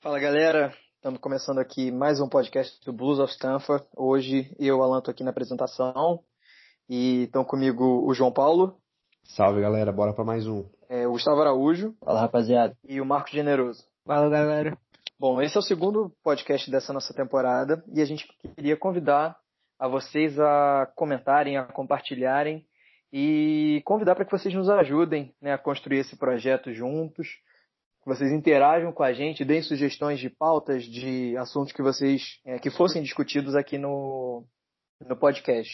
Fala galera, estamos começando aqui mais um podcast do Blues of Stanford. Hoje eu, Alan, tô aqui na apresentação e estão comigo o João Paulo. Salve galera, bora para mais um. É, o Gustavo Araújo. Fala rapaziada. E o Marco Generoso. Fala galera. Bom, esse é o segundo podcast dessa nossa temporada e a gente queria convidar a vocês a comentarem, a compartilharem e convidar para que vocês nos ajudem né, a construir esse projeto juntos, vocês interajam com a gente, deem sugestões de pautas, de assuntos que vocês é, que fossem discutidos aqui no, no podcast.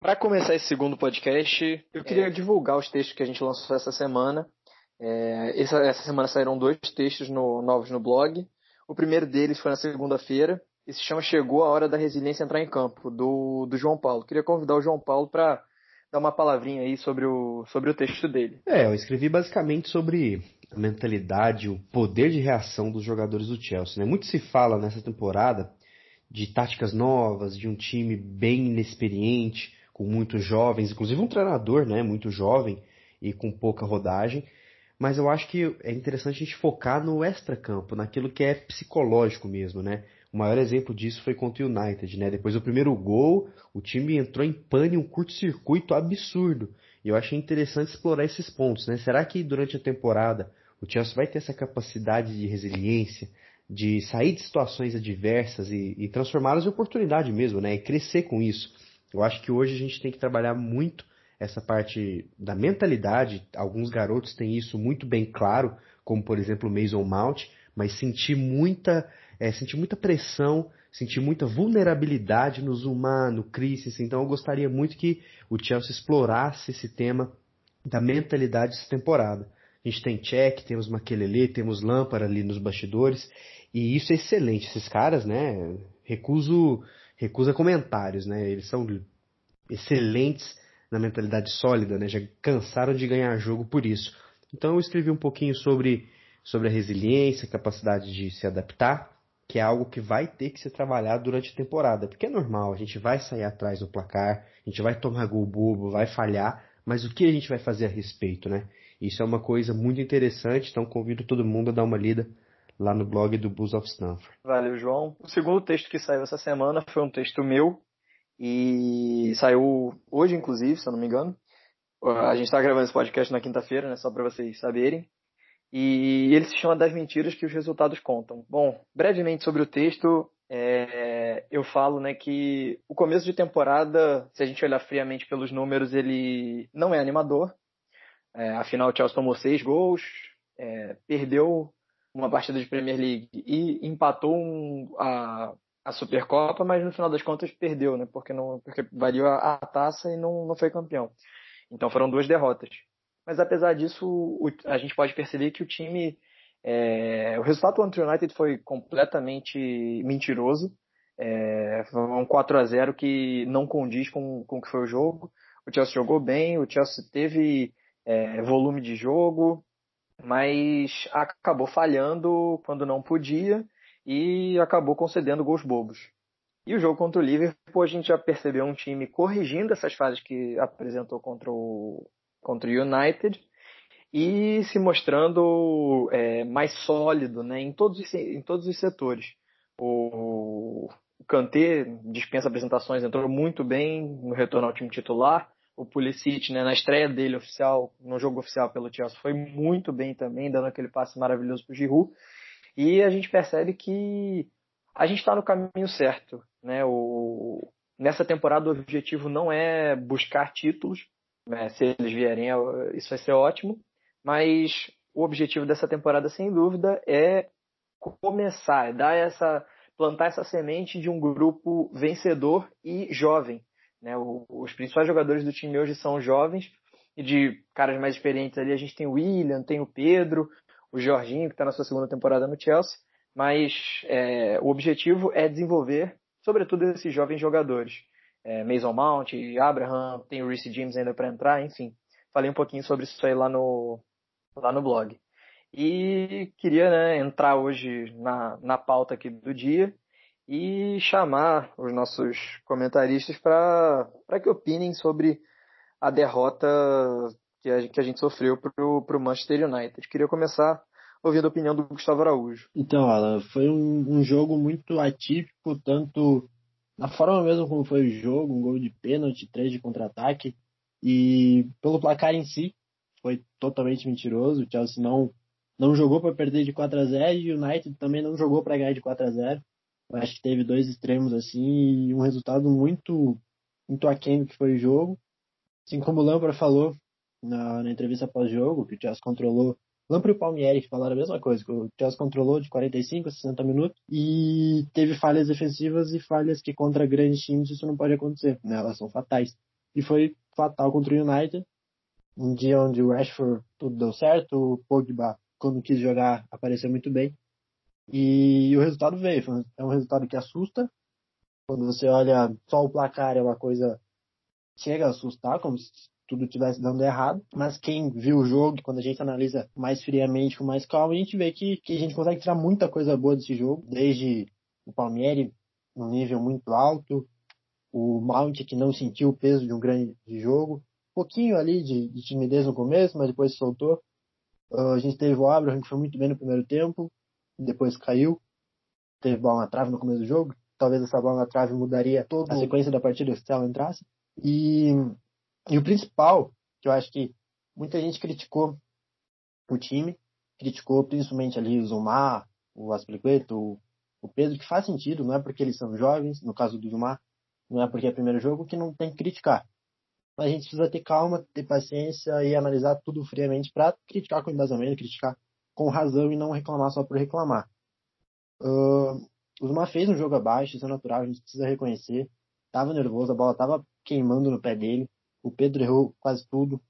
Para começar esse segundo podcast, eu queria é. divulgar os textos que a gente lançou essa semana. É, essa, essa, semana saíram dois textos no, novos no blog. O primeiro deles foi na segunda-feira e se chama Chegou a Hora da Resiliência Entrar em Campo, do, do João Paulo. Queria convidar o João Paulo para dar uma palavrinha aí sobre o, sobre o texto dele. É, eu escrevi basicamente sobre a mentalidade, o poder de reação dos jogadores do Chelsea. Né? Muito se fala nessa temporada de táticas novas, de um time bem inexperiente, com muitos jovens, inclusive um treinador, né, muito jovem e com pouca rodagem. Mas eu acho que é interessante a gente focar no extra-campo, naquilo que é psicológico mesmo, né? O maior exemplo disso foi contra o United, né? Depois do primeiro gol, o time entrou em pane, um curto-circuito absurdo. E eu achei interessante explorar esses pontos, né? Será que durante a temporada o Chelsea vai ter essa capacidade de resiliência, de sair de situações adversas e, e transformá-las em oportunidade mesmo, né? E crescer com isso. Eu acho que hoje a gente tem que trabalhar muito essa parte da mentalidade. Alguns garotos têm isso muito bem claro, como por exemplo o Mason Mount, mas sentir muita, é, sentir muita pressão, sentir muita vulnerabilidade no Zuma, no Christensen. Então eu gostaria muito que o Chelsea explorasse esse tema da mentalidade essa temporada. A gente tem Check, temos Makelele, temos Lampard ali nos bastidores, e isso é excelente. Esses caras, né, recuso recusa comentários, né? Eles são excelentes na mentalidade sólida, né? Já cansaram de ganhar jogo por isso. Então eu escrevi um pouquinho sobre, sobre a resiliência, capacidade de se adaptar, que é algo que vai ter que ser trabalhado durante a temporada, porque é normal, a gente vai sair atrás no placar, a gente vai tomar gol bobo, vai falhar, mas o que a gente vai fazer a respeito, né? Isso é uma coisa muito interessante, então convido todo mundo a dar uma lida lá no blog do Bulls of Stanford. Valeu, João. O segundo texto que saiu essa semana foi um texto meu e saiu hoje, inclusive, se eu não me engano. A gente está gravando esse podcast na quinta-feira, né, só para vocês saberem. E ele se chama Das Mentiras que os Resultados Contam. Bom, brevemente sobre o texto, é, eu falo né, que o começo de temporada, se a gente olhar friamente pelos números, ele não é animador. É, afinal, o Chelsea tomou seis gols, é, perdeu uma partida de Premier League e empatou um, a, a Supercopa, mas no final das contas perdeu, né? Porque, não, porque valeu a, a taça e não, não foi campeão. Então foram duas derrotas. Mas apesar disso, o, a gente pode perceber que o time. É, o resultado contra o United foi completamente mentiroso. É, foi um 4 a 0 que não condiz com, com o que foi o jogo. O Chelsea jogou bem, o Chelsea teve é, volume de jogo, mas acabou falhando quando não podia e acabou concedendo gols bobos. E o jogo contra o Liverpool, a gente já percebeu um time corrigindo essas falhas que apresentou contra o, contra o United e se mostrando é, mais sólido né, em, todos os, em todos os setores. O Kanté dispensa apresentações, entrou muito bem no retorno ao time titular o Pulisic, né, na estreia dele oficial, no jogo oficial pelo Chelsea, foi muito bem também, dando aquele passe maravilhoso para o Giroud. E a gente percebe que a gente está no caminho certo. Né? O, nessa temporada o objetivo não é buscar títulos, né? se eles vierem isso vai ser ótimo, mas o objetivo dessa temporada, sem dúvida, é começar, é dar essa, plantar essa semente de um grupo vencedor e jovem, né? O, os principais jogadores do time hoje são jovens e de caras mais experientes ali a gente tem o William, tem o Pedro, o Jorginho que está na sua segunda temporada no Chelsea, mas é, o objetivo é desenvolver, sobretudo esses jovens jogadores. É, Mason Mount, Abraham, tem o Reece James ainda para entrar, enfim. Falei um pouquinho sobre isso aí lá no, lá no blog. E queria né, entrar hoje na, na pauta aqui do dia e chamar os nossos comentaristas para que opinem sobre a derrota que a, que a gente sofreu para o Manchester United. Queria começar ouvindo a opinião do Gustavo Araújo. Então, Alan, foi um, um jogo muito atípico, tanto na forma mesmo como foi o jogo, um gol de pênalti, três de contra-ataque, e pelo placar em si, foi totalmente mentiroso. O Chelsea não, não jogou para perder de 4 a 0 e o United também não jogou para ganhar de 4 a 0 Eu acho que teve dois extremos assim e um resultado muito, muito aquém do que foi o jogo. Assim como o Lampard falou na, na entrevista pós-jogo, que o Chelsea controlou Lampre e o Palmieri falaram a mesma coisa, que o Chelsea controlou de 45 a 60 minutos e teve falhas defensivas e falhas que contra grandes times isso não pode acontecer, né? Elas são fatais. E foi fatal contra o United, um dia onde o Rashford tudo deu certo, o Pogba quando quis jogar apareceu muito bem e o resultado veio. É um resultado que assusta. Quando você olha só o placar é uma coisa chega a assustar, como se tudo estivesse dando errado, mas quem viu o jogo, quando a gente analisa mais friamente, com mais calma, a gente vê que, que a gente consegue tirar muita coisa boa desse jogo, desde o Palmieri num nível muito alto, o Mount que não sentiu o peso de um grande jogo, um pouquinho ali de, de timidez no começo, mas depois soltou. Uh, a gente teve o Abraham que foi muito bem no primeiro tempo, depois caiu, teve bola na trave no começo do jogo, talvez essa bola na trave mudaria toda a sequência da partida se ela entrasse. E e o principal, que eu acho que muita gente criticou o time, criticou principalmente ali o Zumar, o Aspilicueta, o, Pedro, que faz sentido, não é porque eles são jovens, no caso do Zumar, não é porque é primeiro jogo que não tem que criticar. Mas a gente precisa ter calma, ter paciência e analisar tudo friamente para criticar com embasamento, criticar com razão e não reclamar só por reclamar. Uh, o Zumar fez um jogo abaixo, isso é natural, a gente precisa reconhecer. Tava nervoso, a bola tava queimando no pé dele. O Pedro errou quase tudo.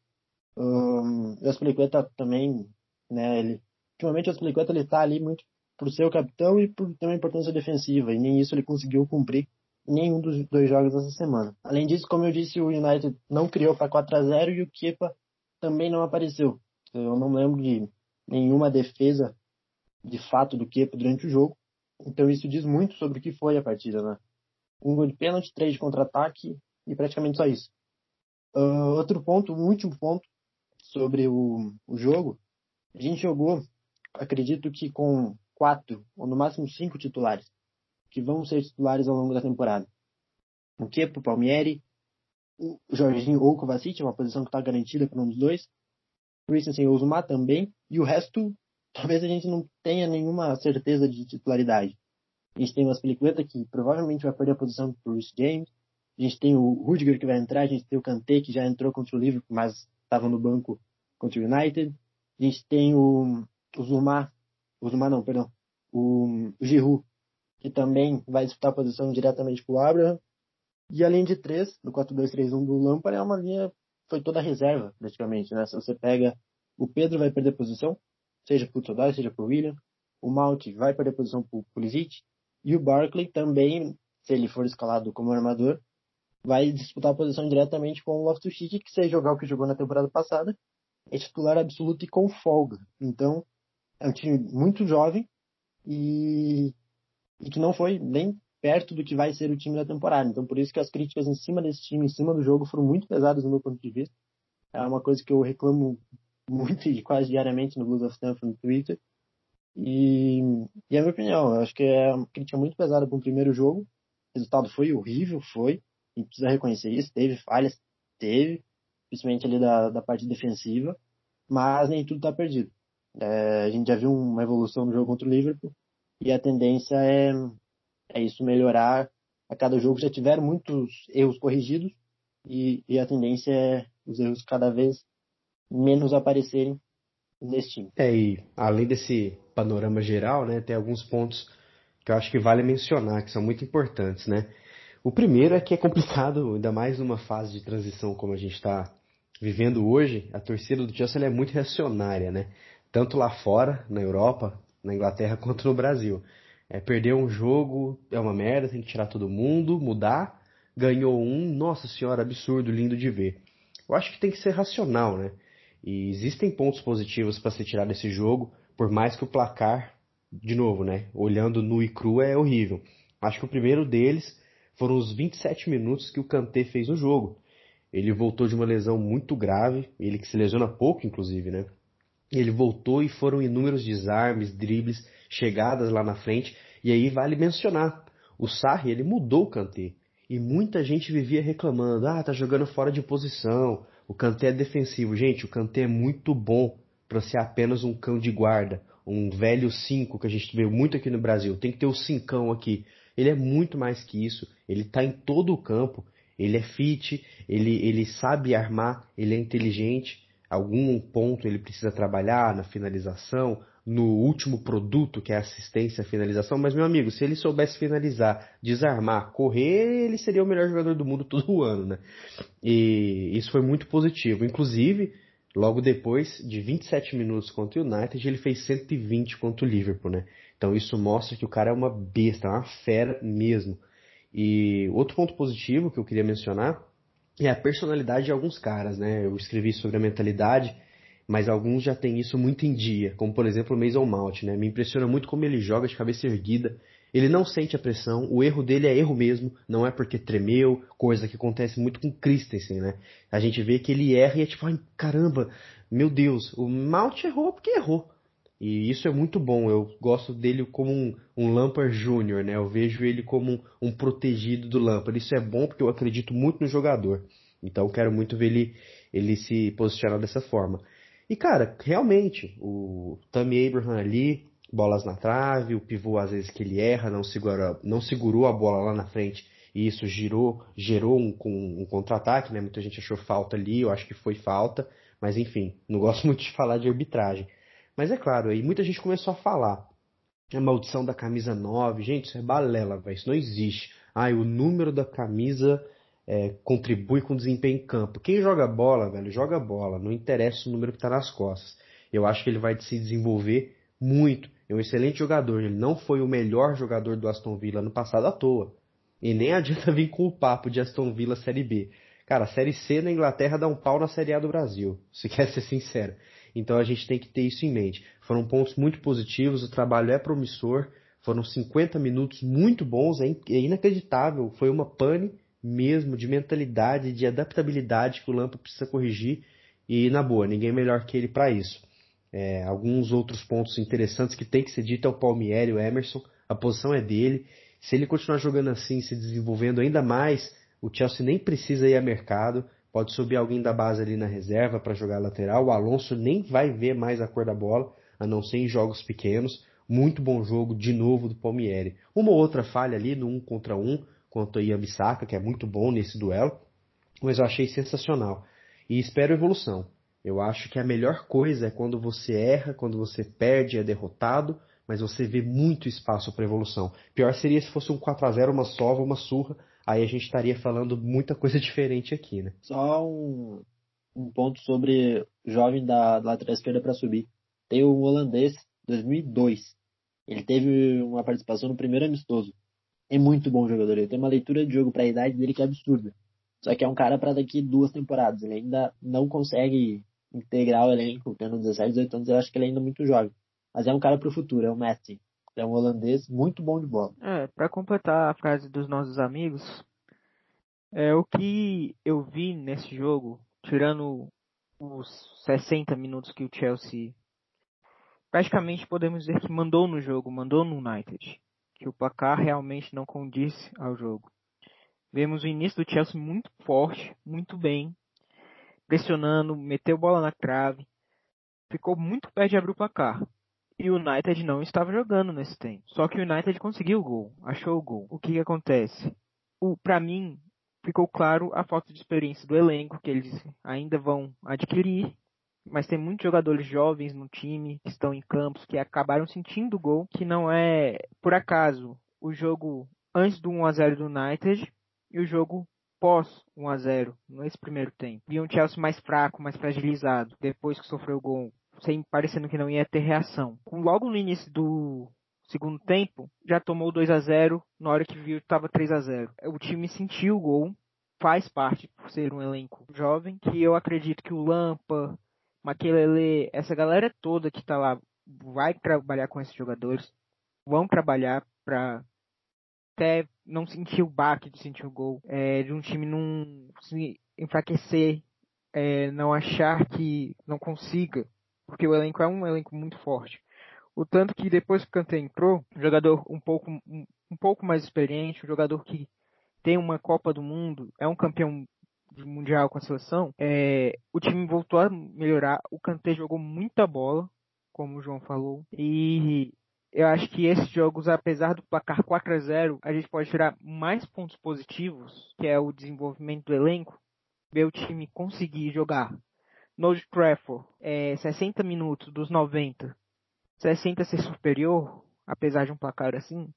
Um, o Aspilicueta também, né? Ele, ultimamente o Aspilicueta ele tá ali muito por ser o capitão e por ter uma importância defensiva, e nem isso ele conseguiu cumprir em nenhum dos dois jogos dessa semana. Além disso, como eu disse, o United não criou para 4 a 0 e o Kepa também não apareceu. Eu não lembro de nenhuma defesa de fato do Kepa durante o jogo. Então isso diz muito sobre o que foi a partida, né? Um gol de pênalti, três de contra-ataque e praticamente só isso. Uh, outro ponto, um último ponto sobre o, o jogo. A gente jogou, acredito que com quatro, ou no máximo cinco titulares, que vão ser titulares ao longo da temporada. O Kepo, Palmieri, o Jorginho ou o Kovacic, uma posição que está garantida para um dos dois. Christensen ou Zuma também. E o resto, talvez a gente não tenha nenhuma certeza de titularidade. A gente tem o Aspilicueta, que provavelmente vai perder a posição para Bruce James. A gente tem o Rudiger que vai entrar, a gente tem o Kanté que já entrou contra o Liverpool, mas estava no banco contra o United. A gente tem o, o Zuma, o Zuma não, perdão, o, o Giroud, que também vai disputar a posição diretamente com o Abraham. E além de três, do 4-2-3-1 do Lampard, é uma linha, foi toda reserva, praticamente, né? Se você pega, o Pedro vai perder posição, seja para o Todai, seja para o William. O Mount vai perder posição para o Pulisic. E o Barkley também, se ele for escalado como armador, vai disputar a posição diretamente com o Loftus-Cheek, que se jogar o que jogou na temporada passada, é titular absoluto e com folga. Então, é um time muito jovem e, e que não foi nem perto do que vai ser o time da temporada. Então, por isso que as críticas em cima desse time, em cima do jogo, foram muito pesadas no meu ponto de vista. É uma coisa que eu reclamo muito e quase diariamente no Blues of Stanford no Twitter. E, e é a minha opinião, eu acho que é uma crítica muito pesada para o primeiro jogo. O resultado foi horrível, foi. Gente precisa reconhecer isso. Teve falhas, teve, principalmente ali da, da parte defensiva, mas nem tudo está perdido. É, a gente já viu uma evolução no jogo contra o Liverpool e a tendência é, é isso melhorar. A cada jogo já tiveram muitos erros corrigidos e, e a tendência é os erros cada vez menos aparecerem nesse time. É, e além desse panorama geral, né, tem alguns pontos que eu acho que vale mencionar, que são muito importantes, né? O primeiro é que é complicado, ainda mais numa fase de transição como a gente está vivendo hoje, a torcida do Chelsea é muito reacionária, né? Tanto lá fora, na Europa, na Inglaterra, quanto no Brasil. É, perder um jogo é uma merda, tem que tirar todo mundo, mudar. Ganhou um, nossa senhora, absurdo, lindo de ver. Eu acho que tem que ser racional, né? E existem pontos positivos para se tirar desse jogo, Por mais que o placar, de novo, né? Olhando nu e cru é horrível. Acho que o primeiro deles foram os 27 minutos que o Kanté fez no jogo. Ele voltou de uma lesão muito grave, ele que se lesiona pouco, inclusive, né? Ele voltou e foram inúmeros desarmes, dribles, chegadas lá na frente. E aí vale mencionar, o Sarri, ele mudou o Kanté. E muita gente vivia reclamando, ah, tá jogando fora de posição, o Kanté é defensivo. Gente, o Kanté é muito bom para ser apenas um cão de guarda, um velho 5 que a gente vê muito aqui no Brasil. Tem que ter o cincão aqui. Ele é muito mais que isso. Ele está em todo o campo. Ele é fit, ele, ele sabe armar, ele é inteligente. Algum ponto ele precisa trabalhar na finalização, no último produto, que é assistência, finalização, mas meu amigo, se ele soubesse finalizar, desarmar, correr, ele seria o melhor jogador do mundo todo ano, né? E isso foi muito positivo. Inclusive, logo depois de 27 minutos contra o United, ele fez 120 contra o Liverpool, né? Então isso mostra que o cara é uma besta, é uma fera mesmo. E outro ponto positivo que eu queria mencionar é a personalidade de alguns caras, né? Eu escrevi sobre a mentalidade mas alguns já têm isso muito em dia, como por exemplo o Mason Mount, né? Me impressiona muito como ele joga de cabeça erguida. Ele não sente a pressão, o erro dele é erro mesmo, não é porque tremeu, coisa que acontece muito com Christensen, né? A gente vê que ele erra e é tipo, ai, caramba, meu Deus, o Mount errou porque errou. E isso é muito bom, eu gosto dele como um, um Lampard Júnior, né? Eu vejo ele como um, um protegido do Lampard. Isso é bom porque eu acredito muito no jogador. Então quero muito ver ele, ele se posicionar dessa forma. E, cara, realmente, o Tammy Abraham ali, bolas na trave, o pivô às vezes que ele erra, não, segura, não segurou a bola lá na frente e isso girou, gerou um, um contra-ataque, né? Muita gente achou falta ali, eu acho que foi falta, mas enfim, não gosto muito de falar de arbitragem. Mas é claro, aí muita gente começou a falar. A maldição da camisa 9, gente, isso é balela, véio, isso não existe. Ai, o número da camisa é, contribui com o desempenho em campo. Quem joga bola, velho, joga bola. Não interessa o número que está nas costas. Eu acho que ele vai se desenvolver muito. É um excelente jogador. Ele não foi o melhor jogador do Aston Villa no passado à toa. E nem adianta vir com o papo de Aston Villa Série B. Cara, a Série C na Inglaterra dá um pau na Série A do Brasil, se quer ser sincero. Então a gente tem que ter isso em mente. Foram pontos muito positivos, o trabalho é promissor, foram 50 minutos muito bons, é, é inacreditável. Foi uma pane mesmo de mentalidade, de adaptabilidade que o Lampa precisa corrigir e na boa, ninguém melhor que ele para isso. É, alguns outros pontos interessantes que tem que ser dito é o Palmieri, o Emerson, a posição é dele. Se ele continuar jogando assim, se desenvolvendo ainda mais, o Chelsea nem precisa ir a mercado, pode subir alguém da base ali na reserva para jogar lateral. O Alonso nem vai ver mais a cor da bola, a não ser em jogos pequenos. Muito bom jogo de novo do Palmieri. Uma outra falha ali no um contra um, quanto a Yamisaka, que é muito bom nesse duelo, mas eu achei sensacional. E espero evolução. Eu acho que a melhor coisa é quando você erra, quando você perde, é derrotado, mas você vê muito espaço para evolução. Pior seria se fosse um 4 a 0 uma sova, uma surra, aí a gente estaria falando muita coisa diferente aqui, né? Só um, um ponto sobre jovem da, da lateral esquerda para subir. Tem o holandês 2002. Ele teve uma participação no primeiro amistoso é muito bom jogador. Ele tem uma leitura de jogo para a idade dele que é absurda. Só que é um cara para daqui duas temporadas. Ele ainda não consegue integrar o elenco, tendo 17, 18 anos. Eu acho que ele é ainda muito jovem. Mas é um cara para o futuro, é o Messi. É um holandês muito bom de bola. É, para completar a frase dos nossos amigos, é o que eu vi nesse jogo, tirando os 60 minutos que o Chelsea praticamente podemos dizer que mandou no jogo, mandou no United que o placar realmente não condiz ao jogo. Vemos o início do Chelsea muito forte, muito bem, pressionando, meteu bola na trave, ficou muito perto de abrir o placar. E o United não estava jogando nesse tempo. Só que o United conseguiu o gol, achou o gol. O que, que acontece? O, para mim, ficou claro a falta de experiência do elenco que eles ainda vão adquirir mas tem muitos jogadores jovens no time que estão em campos que acabaram sentindo o gol, que não é por acaso o jogo antes do 1 a 0 do United e o jogo pós 1 a 0 nesse primeiro tempo. E um Chelsea mais fraco, mais fragilizado, depois que sofreu o gol, sem parecendo que não ia ter reação. Logo no início do segundo tempo, já tomou 2 a 0 na hora que viu estava 3 a 0 O time sentiu o gol, faz parte por ser um elenco jovem, que eu acredito que o Lampa, Maquelele, essa galera toda que tá lá vai trabalhar com esses jogadores, vão trabalhar para até não sentir o baque de sentir o gol, é, de um time não se enfraquecer, é, não achar que não consiga, porque o elenco é um elenco muito forte. O tanto que depois que o Kanté entrou, um jogador um pouco, um, um pouco mais experiente, um jogador que tem uma Copa do Mundo, é um campeão mundial com a seleção, é, o time voltou a melhorar. O Kanté jogou muita bola, como o João falou, e eu acho que esses jogos, apesar do placar 4 a 0 a gente pode tirar mais pontos positivos, que é o desenvolvimento do elenco, ver o time conseguir jogar no Trafford é, 60 minutos dos 90, 60 ser superior, apesar de um placar assim,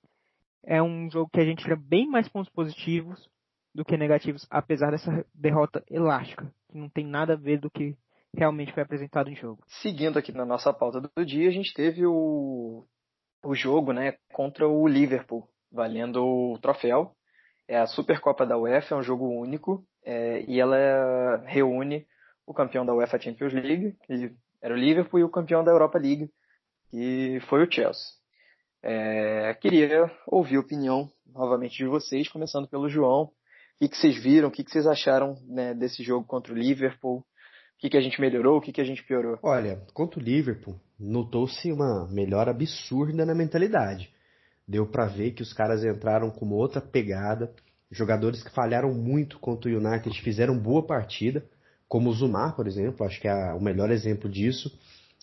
é um jogo que a gente tira bem mais pontos positivos do que negativos, apesar dessa derrota elástica, que não tem nada a ver do que realmente foi apresentado em jogo. Seguindo aqui na nossa pauta do dia, a gente teve o, o jogo né, contra o Liverpool, valendo o troféu. É a Supercopa da UEFA, é um jogo único, é, e ela reúne o campeão da UEFA Champions League, que era o Liverpool, e o campeão da Europa League, que foi o Chelsea. É, queria ouvir a opinião novamente de vocês, começando pelo João. O que, vocês viram? O que, que vocês acharam né, desse jogo contra o Liverpool? O que, que a gente melhorou? O que, que a gente piorou? Olha, contra o Liverpool, notou-se uma melhora absurda na mentalidade. Deu para ver que os caras entraram com uma outra pegada. Jogadores que falharam muito contra o United fizeram boa partida, como o Zumar, por exemplo, acho que é o melhor exemplo disso.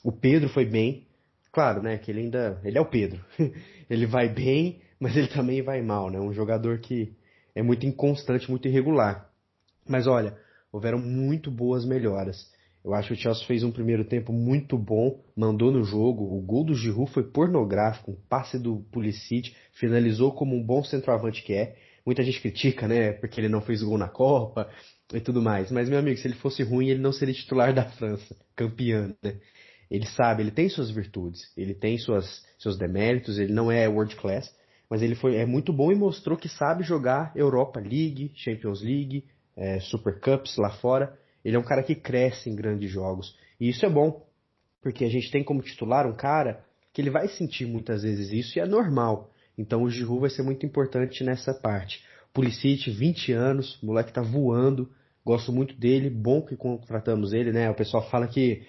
O Pedro foi bem, claro, né, que ele ainda, ele é o Pedro. ele vai bem, mas ele também vai mal, né? Um jogador que é muito inconstante, muito irregular. Mas olha, houveram muito boas melhoras. Eu acho que o Chelsea fez um primeiro tempo muito bom, mandou no jogo. O gol do Giroud foi pornográfico, um passe do Pulisic, finalizou como um bom centroavante que é. Muita gente critica, né, porque ele não fez gol na Copa e tudo mais. Mas, meu amigo, se ele fosse ruim, ele não seria titular da França, campeão, né? Ele sabe, ele tem suas virtudes, ele tem suas, seus deméritos, ele não é world class, mas ele foi, é muito bom e mostrou que sabe jogar Europa League, Champions League, é, Super Cups lá fora. Ele é um cara que cresce em grandes jogos. E isso é bom, porque a gente tem como titular um cara que ele vai sentir muitas vezes isso e é normal. Então o Giroud vai ser muito importante nessa parte. Pulisic, 20 anos, moleque tá voando, gosto muito dele, bom que contratamos ele, né? O pessoal fala que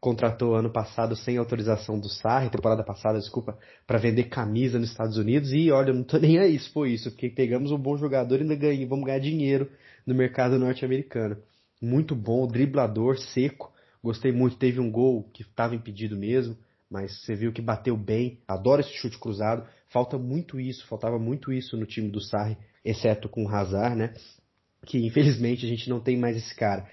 contratou ano passado sem autorização do Sarri, temporada passada, desculpa, para vender camisa nos Estados Unidos e olha, não tô nem aí se foi isso, porque pegamos um bom jogador e ainda ganhamos, vamos ganhar dinheiro no mercado norte-americano. Muito bom, driblador, seco, gostei muito, teve um gol que estava impedido mesmo, mas você viu que bateu bem, adoro esse chute cruzado, falta muito isso, faltava muito isso no time do Sarri, exceto com o Hazard, né? Que infelizmente a gente não tem mais esse cara.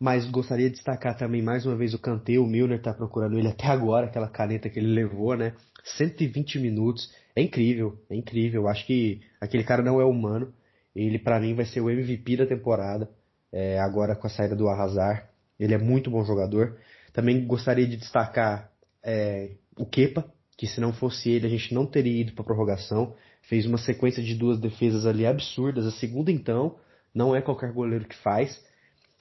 Mas gostaria de destacar também mais uma vez o Kanté, o Milner está procurando ele até agora, aquela caneta que ele levou, né? 120 minutos, é incrível, é incrível. Acho que aquele cara não é humano. Ele para mim vai ser o MVP da temporada, é, agora com a saída do Arrasar. Ele é muito bom jogador. Também gostaria de destacar é, o Kepa, que se não fosse ele a gente não teria ido para prorrogação. Fez uma sequência de duas defesas ali absurdas. A segunda então, não é qualquer goleiro que faz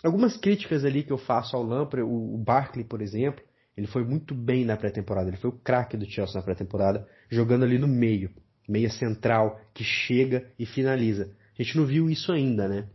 algumas críticas ali que eu faço ao Lampre, o, Barkley, por exemplo, ele foi muito bem na pré-temporada, ele foi o craque do Chelsea na pré-temporada, jogando ali no meio, meia central, que chega e finaliza. A gente não viu isso ainda, né?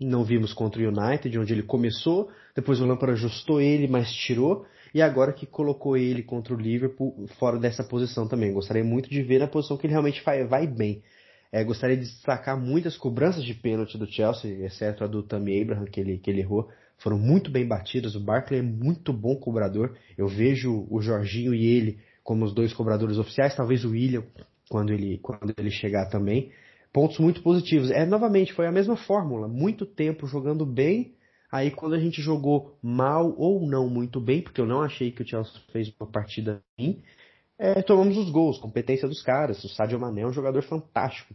Não vimos contra o United, onde ele começou, depois o Lampard ajustou ele, mas tirou, e agora que colocou ele contra o Liverpool fora dessa posição também. Gostaria muito de ver na posição que ele realmente vai, vai bem. É, gostaria de destacar muitas cobranças de pênalti do Chelsea, exceto a do Tammy Abraham, que ele, que ele errou. Foram muito bem batidas. O Barkley é muito bom cobrador. Eu vejo o Jorginho e ele como os dois cobradores oficiais, talvez o William, quando ele, quando ele chegar também. Pontos muito positivos. É, novamente, foi a mesma fórmula. Muito tempo jogando bem. Aí quando a gente jogou mal ou não muito bem, porque eu não achei que o Chelsea fez uma partida ruim, é, tomamos os gols, competência dos caras. O Sadio Mané é um jogador fantástico.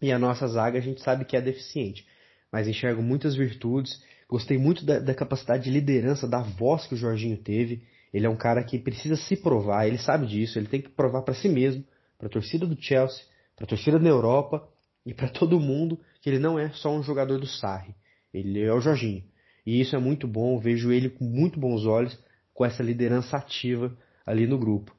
E a nossa zaga a gente sabe que é deficiente. Mas enxergo muitas virtudes. Gostei muito da, da capacidade de liderança, da voz que o Jorginho teve. Ele é um cara que precisa se provar, ele sabe disso, ele tem que provar para si mesmo, para a torcida do Chelsea, para a torcida da Europa e para todo mundo que ele não é só um jogador do Sarri. Ele é o Jorginho. E isso é muito bom, vejo ele com muito bons olhos, com essa liderança ativa ali no grupo.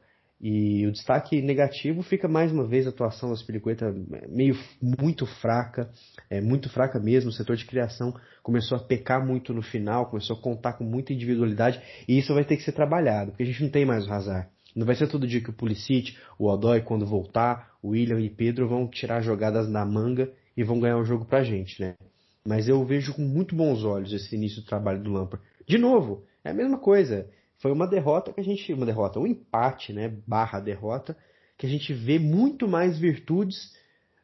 E o destaque negativo fica mais uma vez a atuação da Spiricueta meio muito fraca, é muito fraca mesmo. O setor de criação começou a pecar muito no final, começou a contar com muita individualidade e isso vai ter que ser trabalhado, porque a gente não tem mais o Hazard. Não vai ser todo dia que o Pulisic, o Odói, quando voltar, o William e Pedro vão tirar jogadas da manga e vão ganhar o jogo pra gente, né? Mas eu vejo com muito bons olhos esse início do trabalho do Lampard. De novo, é a mesma coisa foi uma derrota que a gente, uma derrota, um empate, né, barra derrota, que a gente vê muito mais virtudes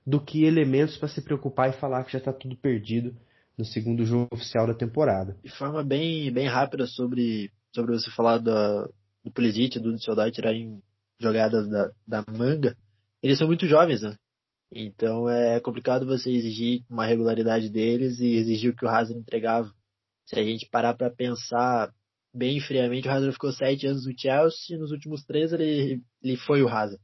do que elementos para se preocupar e falar que já está tudo perdido no segundo jogo oficial da temporada. De forma bem, bem rápida sobre, sobre você falar da, do Pulisic, do Düsseldorf tirarem jogadas da, da manga, eles são muito jovens, né? Então é complicado você exigir uma regularidade deles e exigir o que o Hazard entregava. Se a gente parar para pensar bem friamente, o Hazard ficou sete anos no Chelsea, nos últimos três ele, ele foi o Hazard.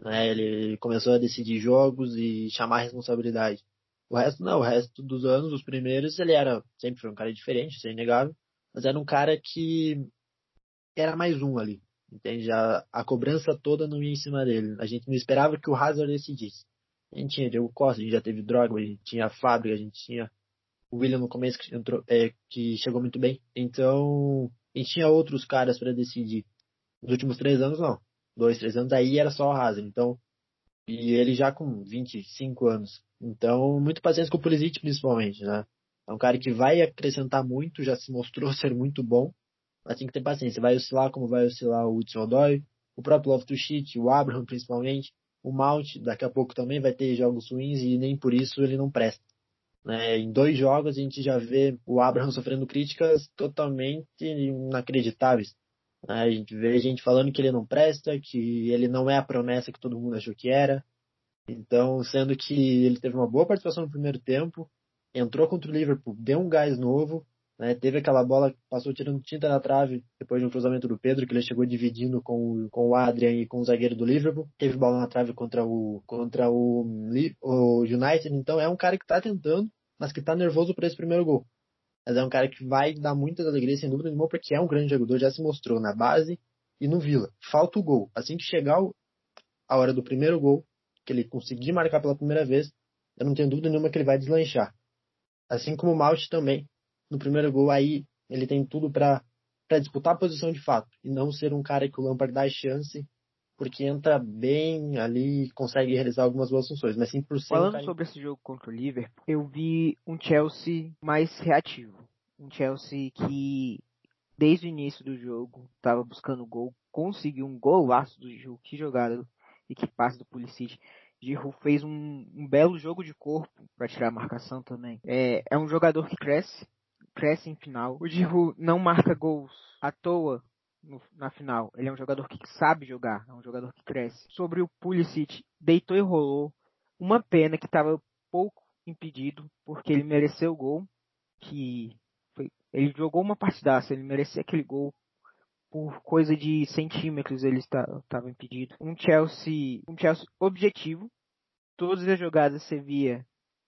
Né? Ele começou a decidir jogos e chamar responsabilidade. O resto não, o resto dos anos, os primeiros, ele era, sempre foi um cara diferente, isso é inegável, mas era um cara que era mais um ali, entende? A, a cobrança toda não ia em cima dele. A gente não esperava que o Hazard decidisse. A gente tinha Diego Costa, a gente já teve Drogba, a gente tinha a Fábrica, a gente tinha o William no começo que, entrou, é, que chegou muito bem. Então, a gente tinha outros caras para decidir. Nos últimos três anos, não. Dois, três anos, aí era só o Hazard. Então, e ele já com 25 anos. Então, muito paciência com o Pulisic, principalmente, né? É um cara que vai acrescentar muito, já se mostrou ser muito bom, mas tem que ter paciência. Vai oscilar como vai oscilar o Hudson Odoi, o próprio Loftus-Cheek, o Abraham principalmente, o Mount, daqui a pouco também vai ter jogos ruins e nem por isso ele não presta. Né? Em dois jogos a gente já vê o Abraham sofrendo críticas totalmente inacreditáveis. Né? A gente vê gente falando que ele não presta, que ele não é a promessa que todo mundo achou que era. Então, sendo que ele teve uma boa participação no primeiro tempo, entrou contra o Liverpool, deu um gás novo, né? teve aquela bola que passou tirando tinta na trave depois de um cruzamento do Pedro, que ele chegou dividindo com, com o Adrian e com o zagueiro do Liverpool. Teve bola na trave contra o, contra o, o United, então é um cara que está tentando, mas que tá nervoso por esse primeiro gol. Mas é um cara que vai dar muitas alegrias, sem dúvida nenhuma, porque é um grande jogador, já se mostrou na base e no Vila. Falta o gol. Assim que chegar a hora do primeiro gol, que ele conseguir marcar pela primeira vez, eu não tenho dúvida nenhuma que ele vai deslanchar. Assim como o Malte também, no primeiro gol, aí ele tem tudo para disputar a posição de fato, e não ser um cara que o Lampard dá chance porque entra bem ali consegue realizar algumas boas funções, mas sim por ser Falando sobre esse jogo contra o Liverpool, eu vi um Chelsea mais reativo. Um Chelsea que, desde o início do jogo, estava buscando gol, conseguiu um golaço do Giroud, que jogada e que passe do Pulisic. Giroud fez um, um belo jogo de corpo para tirar a marcação também. É, é um jogador que cresce, cresce em final. O Giroud não marca gols à toa, no, na final. Ele é um jogador que sabe jogar, é um jogador que cresce. Sobre o Pulisic, deitou e rolou. Uma pena que estava pouco impedido, porque ele mereceu o gol. Que foi, ele jogou uma partidaça, ele merecia aquele gol. Por coisa de centímetros ele estava impedido. Um Chelsea, um Chelsea objetivo. Todas as jogadas você via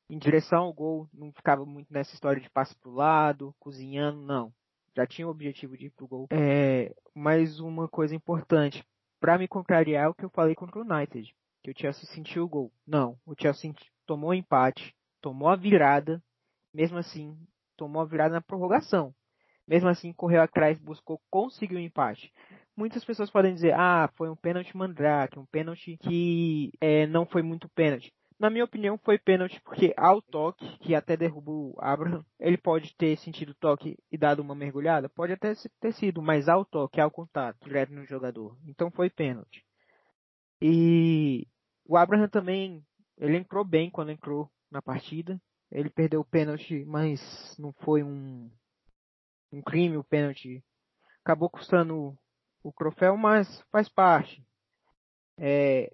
em direção ao gol, não ficava muito nessa história de passe para o lado, cozinhando, não já tinha o objetivo de ir pro gol. É, mas uma coisa importante, para me contrariar é o que eu falei contra o United, que o Chelsea sentiu o gol. Não, o Chelsea tomou o empate, tomou a virada, mesmo assim, tomou a virada na prorrogação. Mesmo assim, correu atrás, buscou, conseguiu o empate. Muitas pessoas podem dizer, ah, foi um pênalti mandrake, um pênalti que é, não foi muito pênalti. Na minha opinião, foi pênalti porque ao toque, que até derrubou o Abraham, ele pode ter sentido o toque e dado uma mergulhada? Pode até ter sido, mas ao toque, ao contato, direto no jogador. Então foi pênalti. E o Abraham também, ele entrou bem quando entrou na partida. Ele perdeu o pênalti, mas não foi um, um crime o pênalti. Acabou custando o, troféu, mas faz parte. É,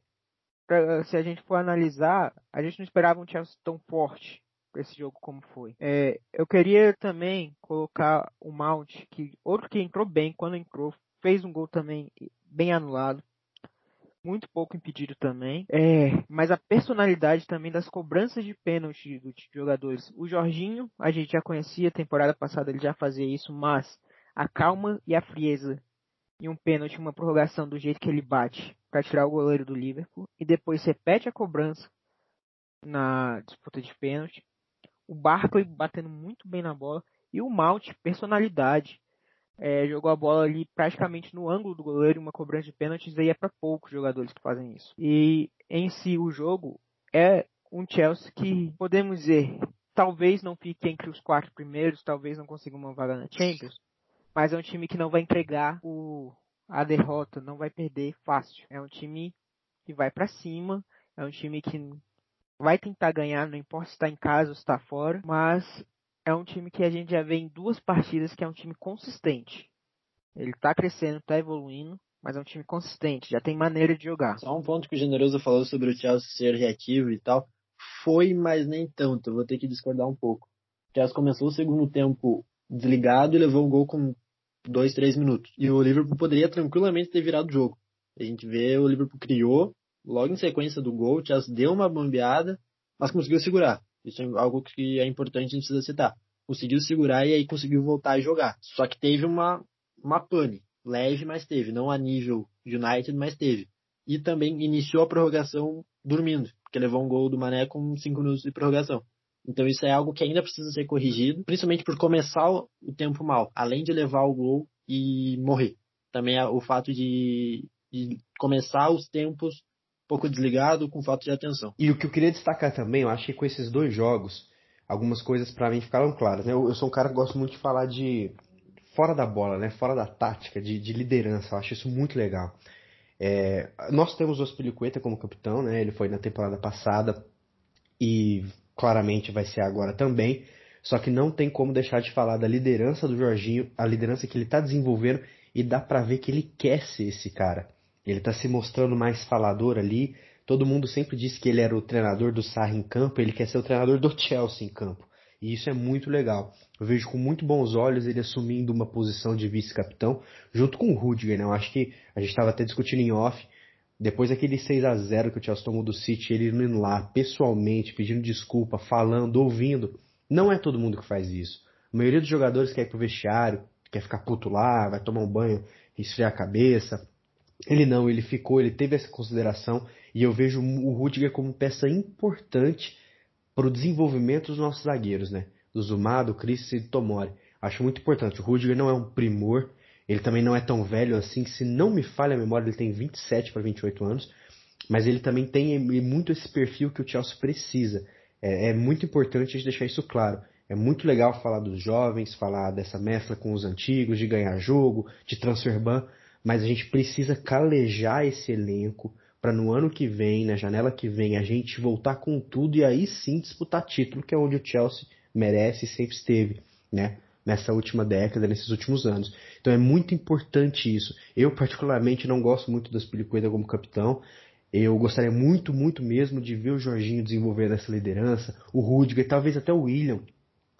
pra, se a gente for analisar, a gente não esperava um Chelsea tão forte esse jogo como foi. É, eu queria também colocar o Mount, que outro que entrou bem quando entrou, fez um gol também bem anulado. Muito pouco impedido também. É, mas a personalidade também das cobranças de pênalti dos jogadores. O Jorginho, a gente já conhecia, temporada passada ele já fazia isso, mas a calma e a frieza em um pênalti, uma prorrogação do jeito que ele bate para tirar o goleiro do Liverpool e depois repete a cobrança na disputa de pênalti. O Barkley batendo muito bem na bola e o Mount, personalidade, é, jogou a bola ali praticamente no ângulo do goleiro, uma cobrança de pênaltis aí é para poucos jogadores que fazem isso. E em si o jogo é um Chelsea que podemos dizer talvez não fique entre os quatro primeiros, talvez não consiga uma vaga na Champions, mas é um time que não vai entregar o, a derrota, não vai perder fácil. É um time que vai para cima, é um time que vai tentar ganhar, não importa se está em casa ou está fora, mas é um time que a gente já vê em duas partidas que é um time consistente. Ele está crescendo, está evoluindo, mas é um time consistente, já tem maneira de jogar. Só um ponto que o Generoso falou sobre o Chelsea ser reativo e tal. Foi, mas nem tanto. Eu vou ter que discordar um pouco. O Chelsea começou o segundo tempo desligado e levou o gol com dois, três minutos. E o Liverpool poderia tranquilamente ter virado o jogo. A gente vê o Liverpool criou, logo em sequência do gol, o Chelsea deu uma bambeada, mas conseguiu segurar. Isso é algo que é importante, a gente precisa citar. Conseguiu segurar e aí conseguiu voltar a jogar. Só que teve uma, uma pane. Leve, mas teve. Não a nível United, mas teve. E também iniciou a prorrogação dormindo, porque levou um gol do Mané com 5 minutos de prorrogação. Então isso é algo que ainda precisa ser corrigido, principalmente por começar o tempo mal, além de levar o gol e morrer. Também o fato de, de começar os tempos um pouco desligado com falta de atenção. E o que eu queria destacar também, eu acho que com esses dois jogos, algumas coisas para mim ficaram claras. Né? Eu, eu, sou um cara que gosto muito de falar de fora da bola, né? fora da tática, de, de liderança. Eu acho isso muito legal. É, nós temos o Ospilicueta como capitão, né? ele foi na temporada passada e claramente vai ser agora também. Só que não tem como deixar de falar da liderança do Jorginho, a liderança que ele está desenvolvendo e dá para ver que ele quer ser esse cara. Ele está se mostrando mais falador ali. Todo mundo sempre disse que ele era o treinador do Sarri em campo, ele quer ser o treinador do Chelsea em campo. E isso é muito legal. Eu vejo com muito bons olhos ele assumindo uma posição de vice-capitão, junto com o Rudiger, né? Eu acho que a gente estava até discutindo em off, depois daquele 6 a 0 que o Chelsea tomou do City, ele indo lá pessoalmente, pedindo desculpa, falando, ouvindo. Não é todo mundo que faz isso. A maioria dos jogadores quer ir pro vestiário, quer ficar puto lá, vai tomar um banho, esfriar a cabeça. Ele não, ele ficou, ele teve essa consideração e eu vejo o Rudiger como peça importante para o desenvolvimento dos nossos zagueiros, né? Do Zuma, do Christensen e do Tomori. Acho muito importante. O Rudiger não é um primor, ele também não é tão velho assim, se não me falha a memória, ele tem 27 para 28 anos, mas ele também tem muito esse perfil que o Chelsea precisa. É, é muito importante a gente deixar isso claro. É muito legal falar dos jovens, falar dessa mescla com os antigos, de ganhar jogo, de transfer ban, mas a gente precisa calejar esse elenco para no ano que vem, na janela que vem, a gente voltar com tudo e aí sim disputar título, que é onde o Chelsea merece e sempre esteve, né? Nessa última década, nesses últimos anos. Então é muito importante isso. Eu, particularmente, não gosto muito das Pilicueta como capitão. Eu gostaria muito, muito mesmo de ver o Jorginho desenvolver essa liderança, o Rudiger, talvez até o William,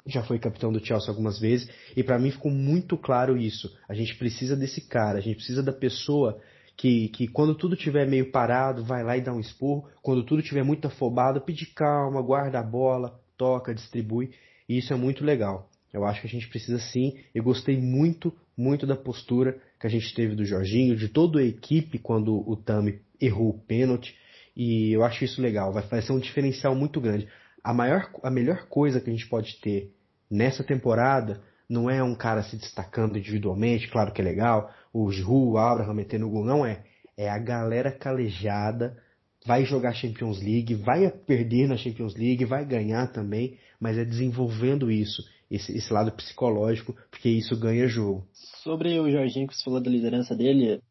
já foi capitão do Chelsea algumas vezes, e para mim ficou muito claro isso. A gente precisa desse cara, a gente precisa da pessoa que, que quando tudo estiver meio parado, vai lá e dá um esporro, quando tudo estiver muito afobado, pede calma, guarda a bola, toca, distribui, e isso é muito legal. Eu acho que a gente precisa sim. Eu gostei muito, muito da postura que a gente teve do Jorginho, de toda a equipe quando o Tami errou o pênalti. E eu acho isso legal. Vai ser um diferencial muito grande. A, maior, a melhor coisa que a gente pode ter nessa temporada não é um cara se destacando individualmente, claro que é legal, o Giroud, o Abraham metendo gol, não é. É a galera calejada, vai jogar Champions League, vai perder na Champions League, vai ganhar também, mas é desenvolvendo isso esse, esse lado psicológico, porque isso ganha jogo. Sobre o Jorginho, que você falou da liderança dele,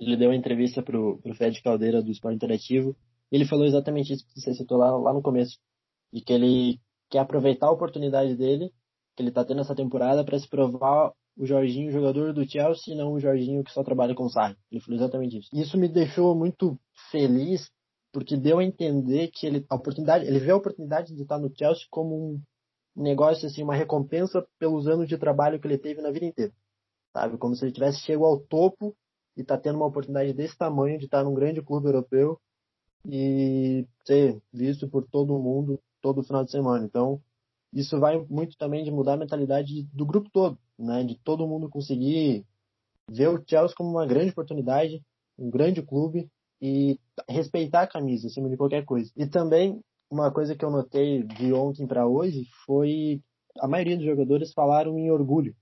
ele deu uma entrevista pro, pro Fred Caldeira do Esporte Interativo, ele falou exatamente isso que você citou lá, lá no começo, de que ele quer aproveitar a oportunidade dele, que ele está tendo essa temporada, para se provar o Jorginho jogador do Chelsea e não o Jorginho que só trabalha com o Sarri. Ele falou exatamente isso. Isso me deixou muito feliz, porque deu a entender que ele, a oportunidade, ele vê a oportunidade de estar no Chelsea como um negócio assim, uma recompensa pelos anos de trabalho que ele teve na vida inteira. Sabe? Como se ele tivesse chegado ao topo e está tendo uma oportunidade desse tamanho de estar num grande clube europeu e ser visto por todo mundo todo final de semana. Então, isso vai muito também de mudar a mentalidade do grupo todo, né? De todo mundo conseguir ver o Chelsea como uma grande oportunidade, um grande clube e respeitar a camisa acima de qualquer coisa. E também uma coisa que eu notei de ontem para hoje foi a maioria dos jogadores falaram em orgulho.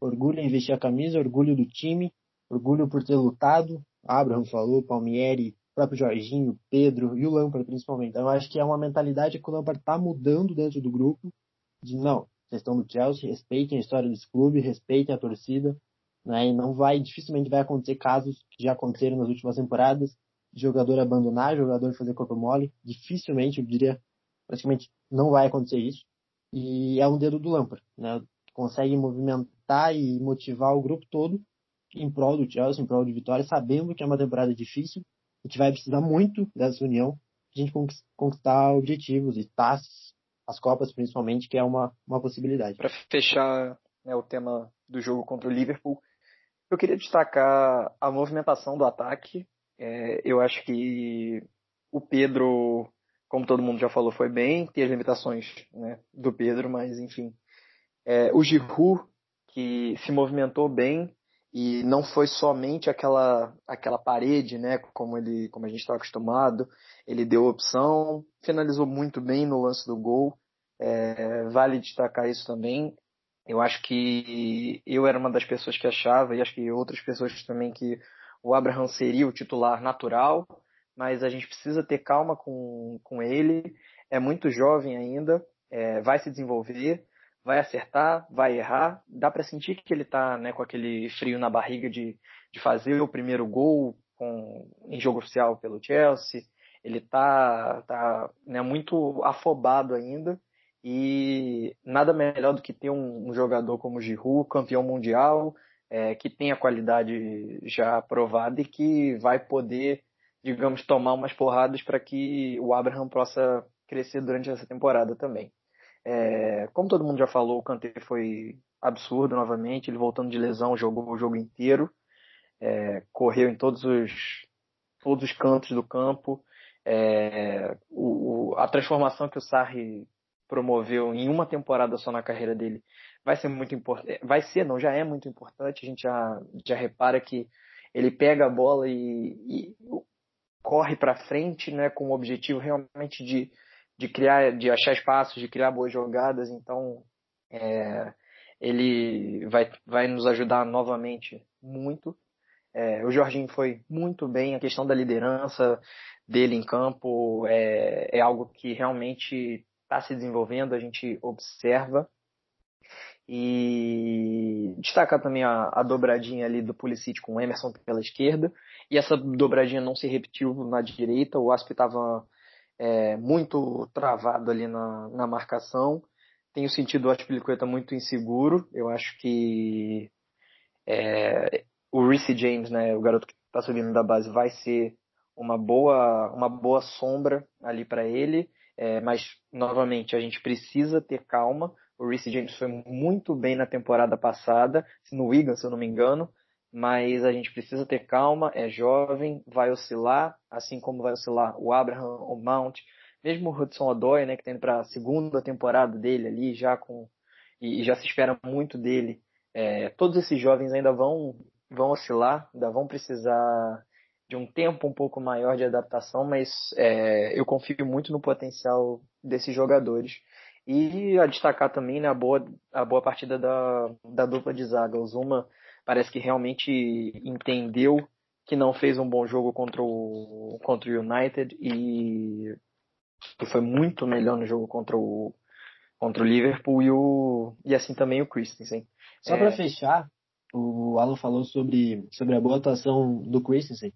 Orgulho em vestir a camisa, orgulho do time, orgulho por ter lutado. Abraham falou, Palmieri, próprio Jorginho, Pedro e o Lampard principalmente. Então eu acho que é uma mentalidade que o Lampard está mudando dentro do grupo de não, vocês estão no Chelsea, respeitem a história desse clube, respeitem a torcida, né? E não vai, dificilmente vai acontecer casos que já aconteceram nas últimas temporadas, de jogador abandonar, jogador fazer corpo mole, dificilmente, eu diria, praticamente não vai acontecer isso. E é um dedo do Lampard, né? Consegue movimentar e motivar o grupo todo em prol do Chelsea, em prol de vitória, sabendo que é uma temporada difícil, a gente vai precisar muito dessa união a gente conquistar objetivos e taças, as Copas principalmente, que é uma, uma possibilidade. Para fechar né, o tema do jogo contra o Liverpool, eu queria destacar a movimentação do ataque. É, eu acho que o Pedro, como todo mundo já falou, foi bem, tem as limitações né, do Pedro, mas enfim. É, o Giroud, que se movimentou bem, e não foi somente aquela aquela parede, né, como ele como a gente está acostumado. Ele deu opção, finalizou muito bem no lance do gol. É, vale destacar isso também. Eu acho que eu era uma das pessoas que achava e acho que outras pessoas também que o Abraham seria o titular natural, mas a gente precisa ter calma com, com ele. É muito jovem ainda, é, vai se desenvolver vai acertar, vai errar. Dá para sentir que ele está né, com aquele frio na barriga de, de fazer o primeiro gol com, em jogo oficial pelo Chelsea. Ele está tá, né, muito afobado ainda. E nada melhor do que ter um, um jogador como o Giroud, campeão mundial, é, que tem a qualidade já aprovada e que vai poder, digamos, tomar umas porradas para que o Abraham possa crescer durante essa temporada também. É, como todo mundo já falou, o Kanté foi absurdo novamente. Ele voltando de lesão, jogou o jogo inteiro. É, correu em todos os, todos os cantos do campo. É, o, a transformação que o Sarri promoveu em uma temporada só na carreira dele vai ser muito importante. Vai ser, não, já é muito importante. A gente já, já repara que ele pega a bola e, e corre para frente, né, com o objetivo realmente de de criar, de achar espaços, de criar boas jogadas. Então, é, ele vai, vai nos ajudar novamente muito. É, o Jorginho foi muito bem, a questão da liderança dele em campo é, é algo que realmente está se desenvolvendo, a gente observa. E destacar também a, a dobradinha ali do Pulisic com o Emerson pela esquerda. E essa dobradinha não se repetiu na direita, o Asp estava é, muito travado ali na, na marcação. Tenho sentido o Aspilicueta muito inseguro. Eu acho que é, o Reece James, né, o garoto que está subindo da base, vai ser uma boa, uma boa sombra ali para ele. É, mas, novamente, a gente precisa ter calma. O Reece James foi muito bem na temporada passada, no Wigan, se eu não me engano mas a gente precisa ter calma, é jovem, vai oscilar, assim como vai oscilar o Abraham, o Mount, mesmo o Hudson Odoi, né, que está indo para a segunda temporada dele ali, já com e, já se espera muito dele. É, todos esses jovens ainda vão vão oscilar, ainda vão precisar de um tempo um pouco maior de adaptação, mas é, eu confio muito no potencial desses jogadores. E a destacar também né, a, boa, a boa partida da, da dupla de zaga. O Zuma parece que realmente entendeu que não fez um bom jogo contra o, contra o United e, e foi muito melhor no jogo contra o, contra o Liverpool e, o, e assim também o Christensen. Só é... para fechar, o Alan falou sobre, sobre a boa atuação do Christensen.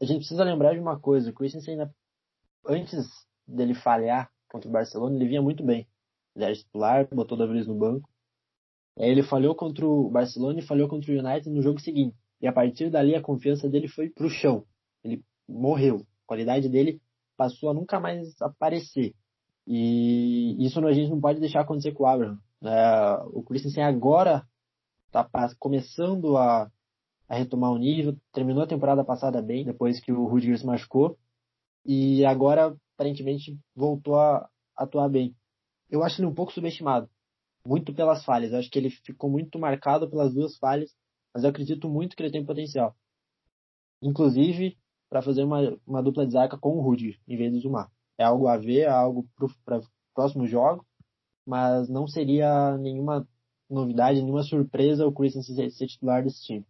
A gente precisa lembrar de uma coisa, o Christensen, antes dele falhar contra o Barcelona, ele vinha muito bem. Ele era titular, botou da vez no banco. Ele falhou contra o Barcelona e falhou contra o United no jogo seguinte. E a partir dali a confiança dele foi pro chão. Ele morreu. A qualidade dele passou a nunca mais aparecer. E isso a gente não pode deixar acontecer com o Abraham. É, o Christensen agora está começando a, a, retomar o nível. Terminou a temporada passada bem, depois que o Rudiger se machucou. E agora, aparentemente, voltou a atuar bem. Eu acho ele um pouco subestimado muito pelas falhas. Eu acho que ele ficou muito marcado pelas duas falhas mas eu acredito muito que ele tem potencial. Inclusive, para fazer uma, uma dupla de zaga com o Rudy, em vez do Zumar. É algo a ver, é algo para próximo jogo, mas não seria nenhuma novidade, nenhuma surpresa o Christensen ser titular desse time.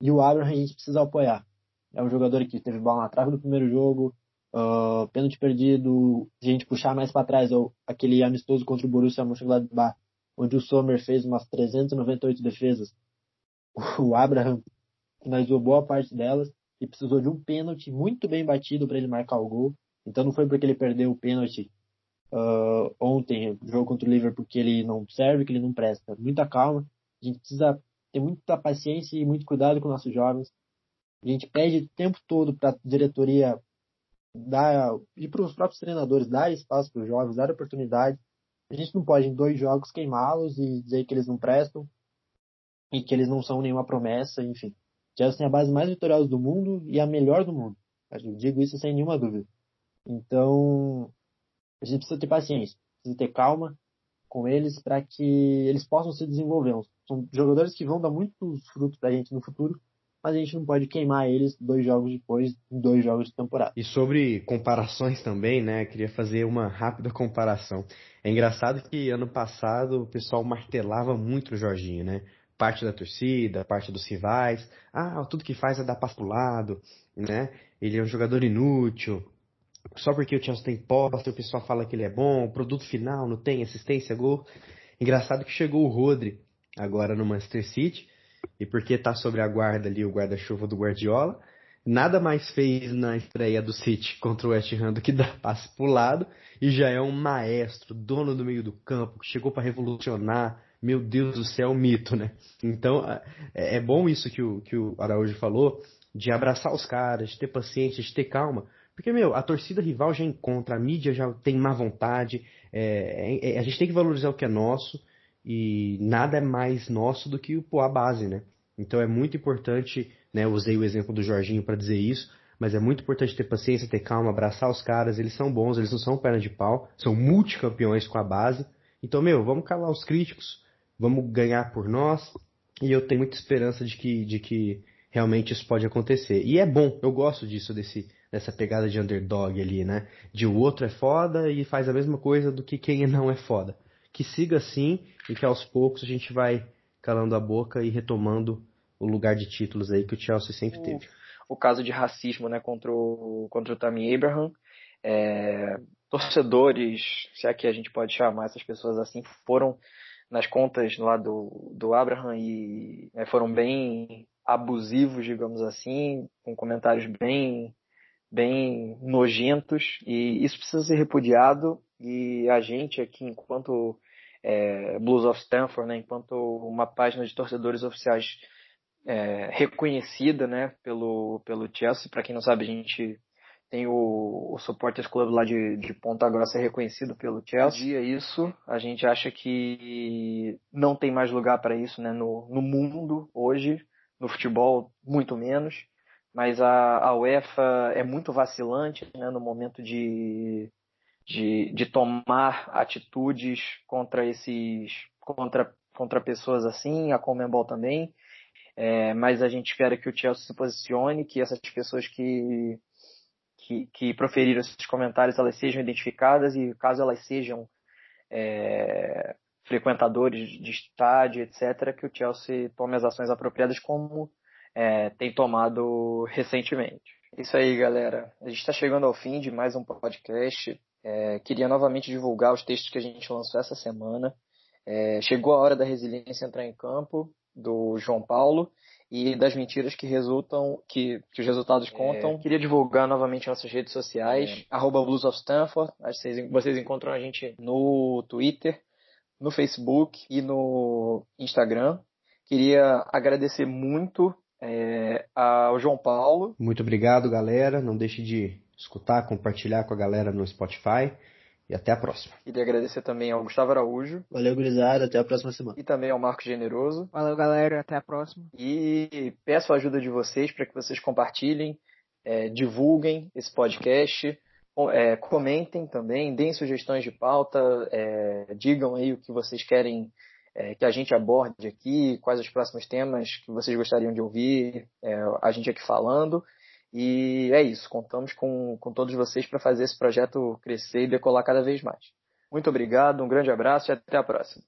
E o Abraham a gente precisa apoiar. É um jogador que teve bola na trave no primeiro jogo, uh, pênalti perdido, se a gente puxar mais para trás, ou aquele amistoso contra o Borussia Mönchengladbach, onde o Sommer fez umas 398 defesas. O Abraham finalizou boa parte delas e precisou de um pênalti muito bem batido para ele marcar o gol. Então não foi porque ele perdeu o pênalti uh, ontem, jogo contra o Liverpool, porque ele não serve, que ele não presta. Muita calma. A gente precisa ter muita paciência e muito cuidado com nossos jovens. A gente pede o tempo todo para a diretoria dar, e para os próprios treinadores dar espaço para os jovens, dar oportunidade. A gente não pode em dois jogos queimá-los e dizer que eles não prestam e que eles não são nenhuma promessa, enfim. Chelsea tem a base mais vitoriosa do mundo e a melhor do mundo. Eu digo isso sem nenhuma dúvida. Então, a gente precisa ter paciência, precisa ter calma com eles para que eles possam se desenvolver. São jogadores que vão dar muitos frutos para a gente no futuro, mas a gente não pode queimar eles dois jogos depois, dois jogos de temporada. E sobre comparações também, né? Queria fazer uma rápida comparação. É engraçado que ano passado o pessoal martelava muito o Jorginho, né? Parte da torcida, parte dos rivais. Ah, tudo que faz é dar passo pro lado, né? Ele é um jogador inútil, só porque o Chelsea tem posse, o pessoal fala que ele é bom, produto final não tem assistência, gol. Engraçado que chegou o Rodri agora no Manchester City, e porque tá sobre a guarda ali o guarda-chuva do Guardiola, nada mais fez na estreia do City contra o West Ham do que dar passe pro lado, e já é um maestro, dono do meio do campo, que chegou para revolucionar, meu Deus do céu, mito, né? Então, é, é bom isso que o, que o Araújo falou, de abraçar os caras, de ter paciência, de ter calma, porque, meu, a torcida rival já encontra, a mídia já tem má vontade, é, é, é, a gente tem que valorizar o que é nosso e nada é mais nosso do que a base, né? Então é muito importante, né? Eu usei o exemplo do Jorginho para dizer isso, mas é muito importante ter paciência, ter calma, abraçar os caras, eles são bons, eles não são perna de pau, são multicampeões com a base. Então, meu, vamos calar os críticos, vamos ganhar por nós, e eu tenho muita esperança de que, de que realmente isso pode acontecer. E é bom, eu gosto disso, desse, dessa pegada de underdog ali, né? De o outro é foda e faz a mesma coisa do que quem não é foda. Que siga assim e que aos poucos a gente vai calando a boca e retomando o lugar de títulos aí que o Chelsea sempre teve. O, o caso de racismo, né, contra o, contra o Tammy Abraham, é, torcedores, se é que a gente pode chamar essas pessoas assim, foram nas contas lá do, do Abraham e né, foram bem abusivos, digamos assim, com comentários bem bem nojentos. E isso precisa ser repudiado. E a gente aqui enquanto é, Blues of Stanford, né, enquanto uma página de torcedores oficiais é, reconhecida né, pelo, pelo Chelsea, para quem não sabe a gente tem o, o Supporters Club lá de, de Ponta Grossa reconhecido pelo Chelsea. E isso, a gente acha que não tem mais lugar para isso né, no, no mundo hoje, no futebol muito menos. Mas a, a UEFA é muito vacilante né, no momento de, de, de tomar atitudes contra esses contra, contra pessoas assim, a Comembol também. É, mas a gente espera que o Chelsea se posicione, que essas pessoas que, que, que proferiram esses comentários elas sejam identificadas e caso elas sejam é, frequentadores de estádio, etc., que o Chelsea tome as ações apropriadas como é, tem tomado recentemente. Isso aí, galera. A gente está chegando ao fim de mais um podcast. É, queria novamente divulgar os textos que a gente lançou essa semana. É, chegou a hora da resiliência entrar em campo, do João Paulo, e das mentiras que resultam, que, que os resultados contam. É. Queria divulgar novamente nossas redes sociais, é. arroba Blues of Stanford. Vocês, vocês encontram a gente no Twitter, no Facebook e no Instagram. Queria agradecer muito é, ao João Paulo. Muito obrigado, galera. Não deixe de escutar, compartilhar com a galera no Spotify. E até a próxima. Queria agradecer também ao Gustavo Araújo. Valeu, gurizada. Até a próxima semana. E também ao Marcos Generoso. Valeu, galera. Até a próxima. E peço a ajuda de vocês para que vocês compartilhem, é, divulguem esse podcast, é, comentem também, deem sugestões de pauta, é, digam aí o que vocês querem é, que a gente aborde aqui, quais os próximos temas que vocês gostariam de ouvir, é, a gente aqui falando. E é isso, contamos com, com todos vocês para fazer esse projeto crescer e decolar cada vez mais. Muito obrigado, um grande abraço e até a próxima.